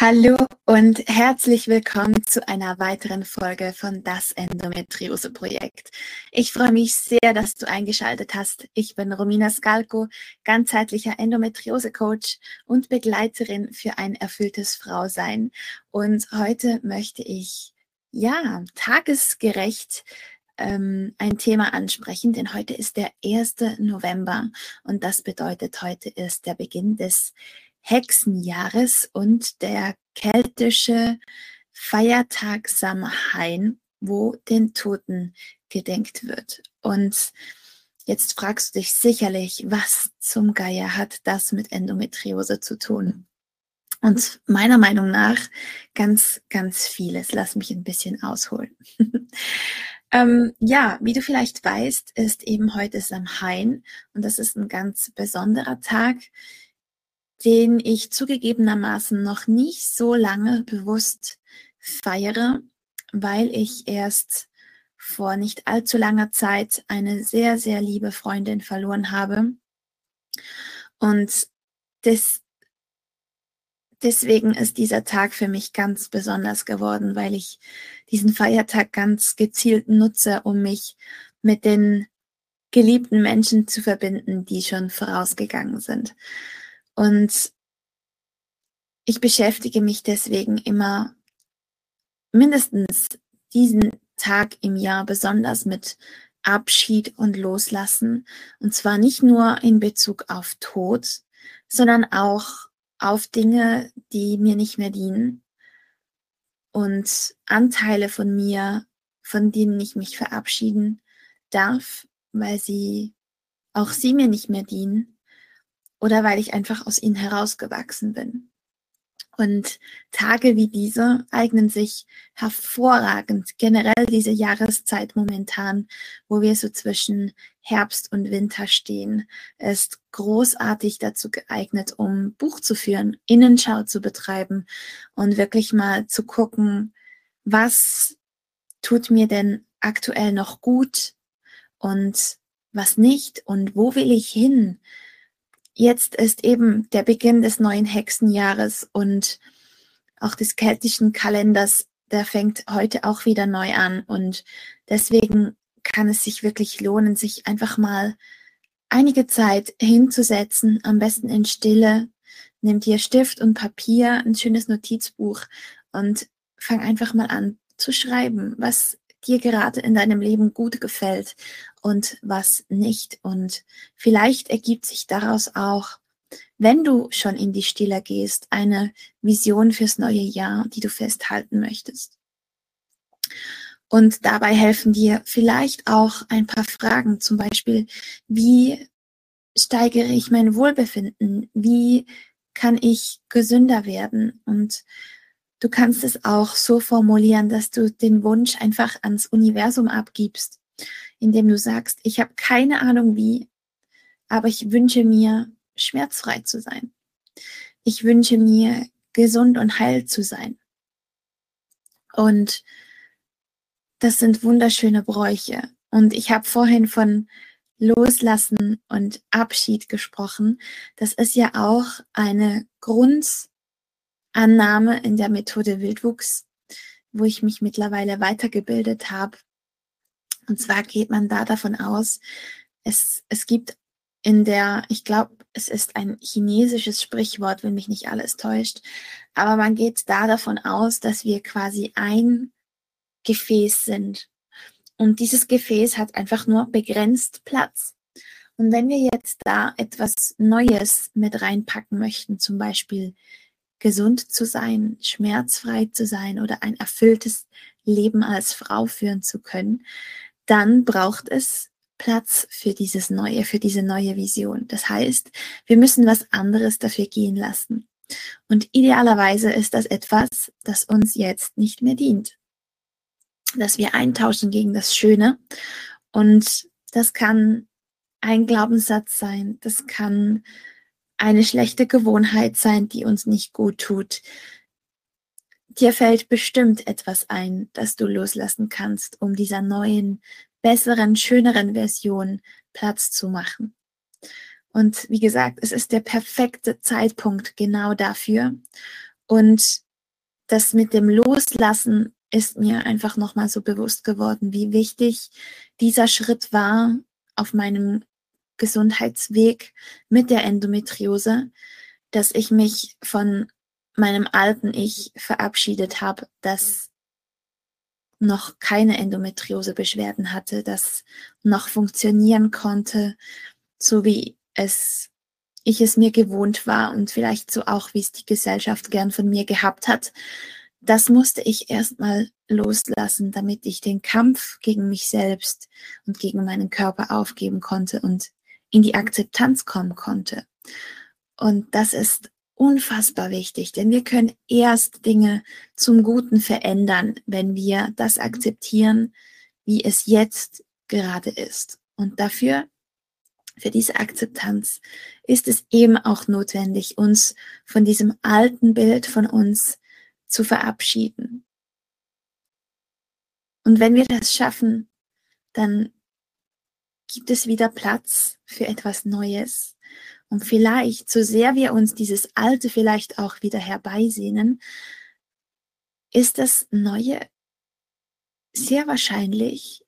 Hallo und herzlich willkommen zu einer weiteren Folge von das Endometriose Projekt. Ich freue mich sehr, dass du eingeschaltet hast. Ich bin Romina Skalko, ganzheitlicher Endometriose Coach und Begleiterin für ein erfülltes Frausein. Und heute möchte ich, ja, tagesgerecht ähm, ein Thema ansprechen, denn heute ist der 1. November und das bedeutet, heute ist der Beginn des Hexenjahres und der keltische Feiertag Samhain, wo den Toten gedenkt wird. Und jetzt fragst du dich sicherlich, was zum Geier hat das mit Endometriose zu tun? Und meiner Meinung nach ganz, ganz vieles. Lass mich ein bisschen ausholen. ähm, ja, wie du vielleicht weißt, ist eben heute Samhain und das ist ein ganz besonderer Tag den ich zugegebenermaßen noch nicht so lange bewusst feiere, weil ich erst vor nicht allzu langer Zeit eine sehr, sehr liebe Freundin verloren habe. Und des, deswegen ist dieser Tag für mich ganz besonders geworden, weil ich diesen Feiertag ganz gezielt nutze, um mich mit den geliebten Menschen zu verbinden, die schon vorausgegangen sind. Und ich beschäftige mich deswegen immer mindestens diesen Tag im Jahr besonders mit Abschied und Loslassen. Und zwar nicht nur in Bezug auf Tod, sondern auch auf Dinge, die mir nicht mehr dienen und Anteile von mir, von denen ich mich verabschieden darf, weil sie auch sie mir nicht mehr dienen oder weil ich einfach aus ihnen herausgewachsen bin. Und Tage wie diese eignen sich hervorragend, generell diese Jahreszeit momentan, wo wir so zwischen Herbst und Winter stehen, ist großartig dazu geeignet, um Buch zu führen, Innenschau zu betreiben und wirklich mal zu gucken, was tut mir denn aktuell noch gut und was nicht und wo will ich hin? Jetzt ist eben der Beginn des neuen Hexenjahres und auch des keltischen Kalenders, der fängt heute auch wieder neu an. Und deswegen kann es sich wirklich lohnen, sich einfach mal einige Zeit hinzusetzen, am besten in Stille. Nimm dir Stift und Papier, ein schönes Notizbuch und fang einfach mal an zu schreiben, was dir gerade in deinem Leben gut gefällt und was nicht. Und vielleicht ergibt sich daraus auch, wenn du schon in die Stille gehst, eine Vision fürs neue Jahr, die du festhalten möchtest. Und dabei helfen dir vielleicht auch ein paar Fragen, zum Beispiel, wie steigere ich mein Wohlbefinden? Wie kann ich gesünder werden? Und Du kannst es auch so formulieren, dass du den Wunsch einfach ans Universum abgibst, indem du sagst, ich habe keine Ahnung wie, aber ich wünsche mir, schmerzfrei zu sein. Ich wünsche mir, gesund und heil zu sein. Und das sind wunderschöne Bräuche. Und ich habe vorhin von Loslassen und Abschied gesprochen. Das ist ja auch eine Grund, Annahme in der Methode Wildwuchs, wo ich mich mittlerweile weitergebildet habe. Und zwar geht man da davon aus, es, es gibt in der, ich glaube, es ist ein chinesisches Sprichwort, wenn mich nicht alles täuscht, aber man geht da davon aus, dass wir quasi ein Gefäß sind. Und dieses Gefäß hat einfach nur begrenzt Platz. Und wenn wir jetzt da etwas Neues mit reinpacken möchten, zum Beispiel gesund zu sein, schmerzfrei zu sein oder ein erfülltes Leben als Frau führen zu können, dann braucht es Platz für dieses Neue, für diese neue Vision. Das heißt, wir müssen was anderes dafür gehen lassen. Und idealerweise ist das etwas, das uns jetzt nicht mehr dient. dass wir eintauschen gegen das Schöne. Und das kann ein Glaubenssatz sein, das kann eine schlechte Gewohnheit sein, die uns nicht gut tut. Dir fällt bestimmt etwas ein, das du loslassen kannst, um dieser neuen, besseren, schöneren Version Platz zu machen. Und wie gesagt, es ist der perfekte Zeitpunkt genau dafür. Und das mit dem Loslassen ist mir einfach nochmal so bewusst geworden, wie wichtig dieser Schritt war auf meinem Gesundheitsweg mit der Endometriose, dass ich mich von meinem alten Ich verabschiedet habe, das noch keine Endometriose-Beschwerden hatte, das noch funktionieren konnte, so wie es ich es mir gewohnt war und vielleicht so auch, wie es die Gesellschaft gern von mir gehabt hat. Das musste ich erstmal loslassen, damit ich den Kampf gegen mich selbst und gegen meinen Körper aufgeben konnte und in die Akzeptanz kommen konnte. Und das ist unfassbar wichtig, denn wir können erst Dinge zum Guten verändern, wenn wir das akzeptieren, wie es jetzt gerade ist. Und dafür, für diese Akzeptanz, ist es eben auch notwendig, uns von diesem alten Bild von uns zu verabschieden. Und wenn wir das schaffen, dann gibt es wieder Platz für etwas Neues. Und vielleicht, so sehr wir uns dieses Alte vielleicht auch wieder herbeisehnen, ist das Neue sehr wahrscheinlich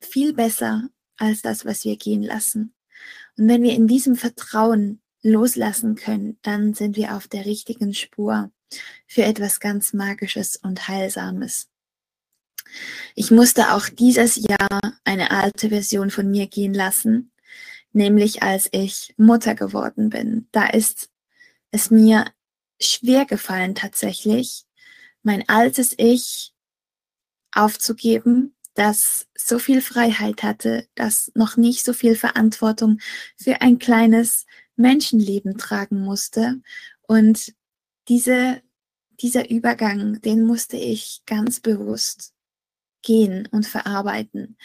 viel besser als das, was wir gehen lassen. Und wenn wir in diesem Vertrauen loslassen können, dann sind wir auf der richtigen Spur für etwas ganz Magisches und Heilsames. Ich musste auch dieses Jahr eine alte Version von mir gehen lassen, nämlich als ich Mutter geworden bin. Da ist es mir schwer gefallen tatsächlich, mein altes Ich aufzugeben, das so viel Freiheit hatte, das noch nicht so viel Verantwortung für ein kleines Menschenleben tragen musste. Und diese, dieser Übergang, den musste ich ganz bewusst gehen und verarbeiten,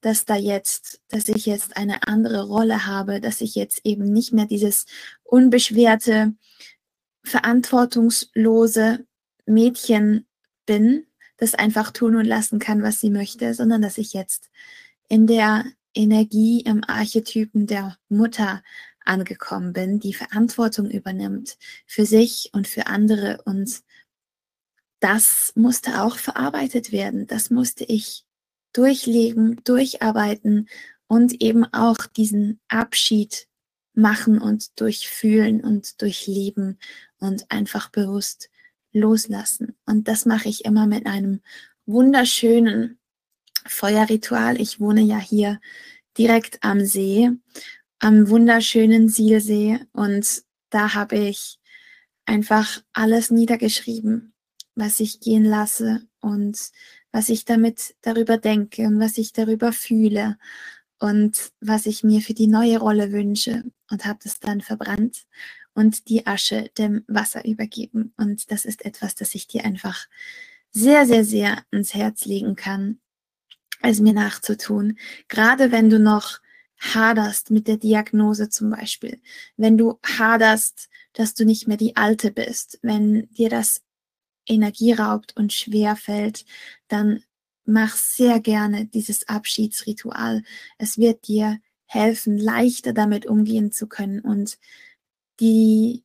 dass da jetzt, dass ich jetzt eine andere Rolle habe, dass ich jetzt eben nicht mehr dieses unbeschwerte, verantwortungslose Mädchen bin, das einfach tun und lassen kann, was sie möchte, sondern dass ich jetzt in der Energie im Archetypen der Mutter angekommen bin, die Verantwortung übernimmt für sich und für andere und das musste auch verarbeitet werden. Das musste ich durchleben, durcharbeiten und eben auch diesen Abschied machen und durchfühlen und durchleben und einfach bewusst loslassen. Und das mache ich immer mit einem wunderschönen Feuerritual. Ich wohne ja hier direkt am See, am wunderschönen Sielsee und da habe ich einfach alles niedergeschrieben, was ich gehen lasse und was ich damit darüber denke und was ich darüber fühle und was ich mir für die neue Rolle wünsche und habe das dann verbrannt und die Asche dem Wasser übergeben. Und das ist etwas, das ich dir einfach sehr, sehr, sehr ins Herz legen kann, es mir nachzutun. Gerade wenn du noch haderst mit der Diagnose zum Beispiel, wenn du haderst, dass du nicht mehr die Alte bist, wenn dir das Energie raubt und schwer fällt, dann mach sehr gerne dieses Abschiedsritual. Es wird dir helfen, leichter damit umgehen zu können und die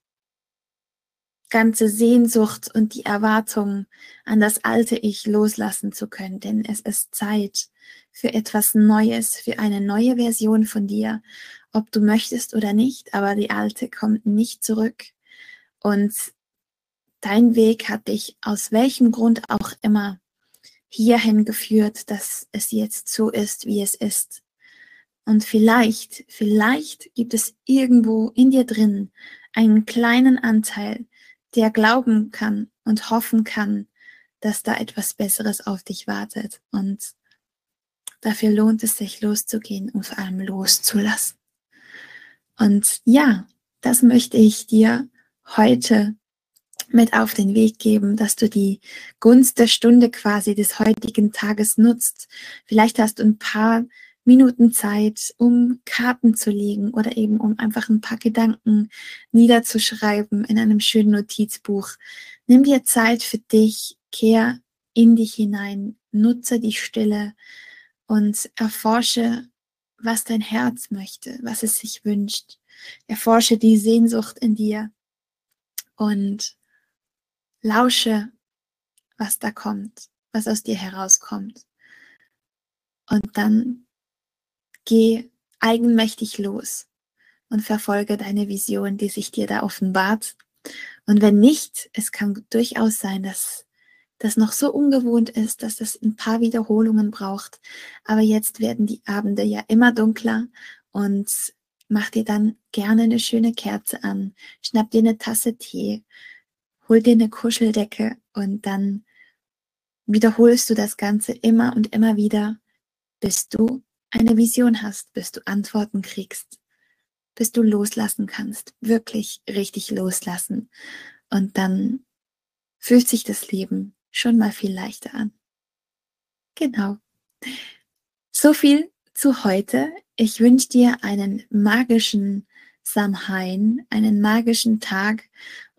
ganze Sehnsucht und die Erwartung an das alte Ich loslassen zu können, denn es ist Zeit für etwas Neues, für eine neue Version von dir, ob du möchtest oder nicht, aber die alte kommt nicht zurück und dein Weg hat dich aus welchem Grund auch immer hierhin geführt, dass es jetzt so ist, wie es ist. Und vielleicht, vielleicht gibt es irgendwo in dir drin einen kleinen Anteil, der glauben kann und hoffen kann, dass da etwas Besseres auf dich wartet. Und dafür lohnt es sich loszugehen und vor allem loszulassen. Und ja, das möchte ich dir heute mit auf den Weg geben, dass du die Gunst der Stunde quasi des heutigen Tages nutzt. Vielleicht hast du ein paar Minuten Zeit, um Karten zu legen oder eben um einfach ein paar Gedanken niederzuschreiben in einem schönen Notizbuch. Nimm dir Zeit für dich, kehr in dich hinein, nutze die Stille und erforsche, was dein Herz möchte, was es sich wünscht. Erforsche die Sehnsucht in dir und lausche, was da kommt, was aus dir herauskommt. Und dann geh eigenmächtig los und verfolge deine Vision, die sich dir da offenbart. Und wenn nicht, es kann durchaus sein, dass das noch so ungewohnt ist, dass das ein paar Wiederholungen braucht. Aber jetzt werden die Abende ja immer dunkler und mach dir dann gerne eine schöne Kerze an, schnapp dir eine Tasse Tee, hol dir eine Kuscheldecke und dann wiederholst du das Ganze immer und immer wieder, bis du eine Vision hast, bis du Antworten kriegst, bis du loslassen kannst, wirklich richtig loslassen. Und dann fühlt sich das Leben schon mal viel leichter an. Genau. So viel zu heute. Ich wünsche dir einen magischen Samhain, einen magischen Tag.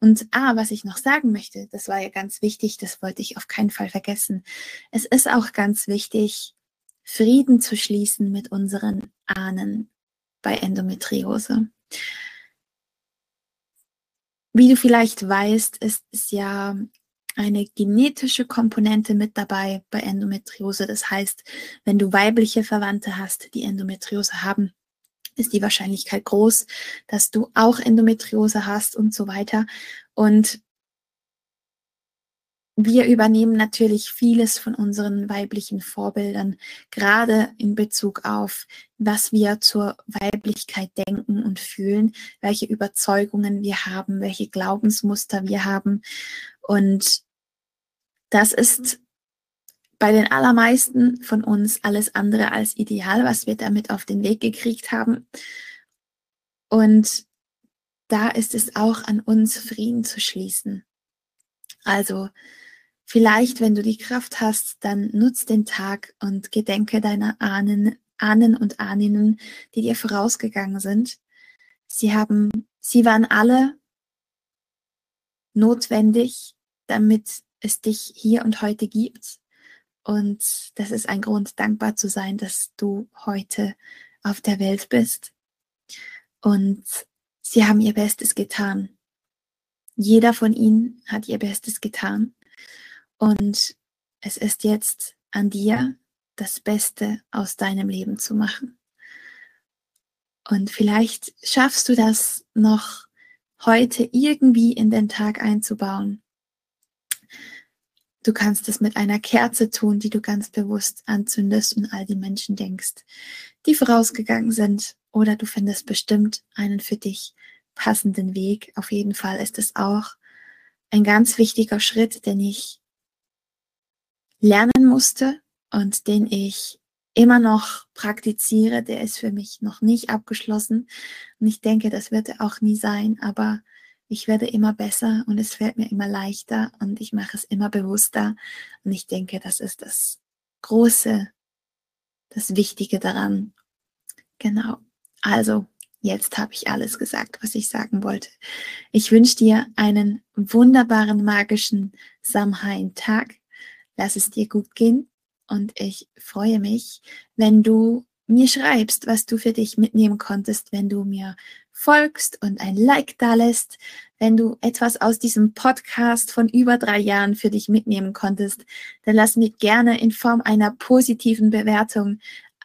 Und ah, was ich noch sagen möchte, das war ja ganz wichtig, das wollte ich auf keinen Fall vergessen. Es ist auch ganz wichtig, Frieden zu schließen mit unseren Ahnen bei Endometriose. Wie du vielleicht weißt, ist es ja eine genetische Komponente mit dabei bei Endometriose. Das heißt, wenn du weibliche Verwandte hast, die Endometriose haben, ist die Wahrscheinlichkeit groß, dass du auch Endometriose hast und so weiter. Und wir übernehmen natürlich vieles von unseren weiblichen Vorbildern, gerade in Bezug auf, was wir zur Weiblichkeit denken und fühlen, welche Überzeugungen wir haben, welche Glaubensmuster wir haben. Und das ist bei den allermeisten von uns alles andere als ideal, was wir damit auf den Weg gekriegt haben. Und da ist es auch an uns, Frieden zu schließen. Also vielleicht, wenn du die Kraft hast, dann nutz den Tag und gedenke deiner Ahnen, Ahnen und Ahninnen, die dir vorausgegangen sind. Sie haben, sie waren alle notwendig, damit es dich hier und heute gibt. Und das ist ein Grund, dankbar zu sein, dass du heute auf der Welt bist. Und sie haben ihr Bestes getan. Jeder von ihnen hat ihr Bestes getan. Und es ist jetzt an dir, das Beste aus deinem Leben zu machen. Und vielleicht schaffst du das noch heute irgendwie in den Tag einzubauen. Du kannst es mit einer Kerze tun, die du ganz bewusst anzündest und all die Menschen denkst, die vorausgegangen sind. Oder du findest bestimmt einen für dich passenden Weg. Auf jeden Fall ist es auch ein ganz wichtiger Schritt, den ich lernen musste und den ich immer noch praktiziere. Der ist für mich noch nicht abgeschlossen. Und ich denke, das wird er auch nie sein. Aber ich werde immer besser und es fällt mir immer leichter und ich mache es immer bewusster. Und ich denke, das ist das Große, das Wichtige daran. Genau. Also, jetzt habe ich alles gesagt, was ich sagen wollte. Ich wünsche dir einen wunderbaren, magischen Samhain-Tag. Lass es dir gut gehen und ich freue mich, wenn du mir schreibst, was du für dich mitnehmen konntest, wenn du mir folgst und ein Like da lässt, wenn du etwas aus diesem Podcast von über drei Jahren für dich mitnehmen konntest, dann lass mir gerne in Form einer positiven Bewertung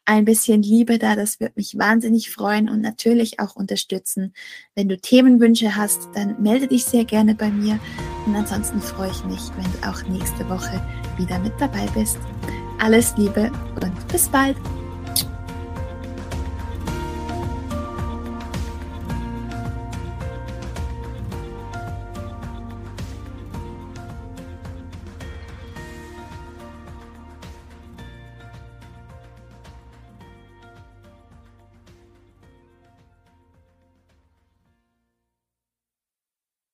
ein bisschen Liebe da. Das wird mich wahnsinnig freuen und natürlich auch unterstützen. Wenn du Themenwünsche hast, dann melde dich sehr gerne bei mir. Und ansonsten freue ich mich, wenn du auch nächste Woche wieder mit dabei bist. Alles Liebe und bis bald.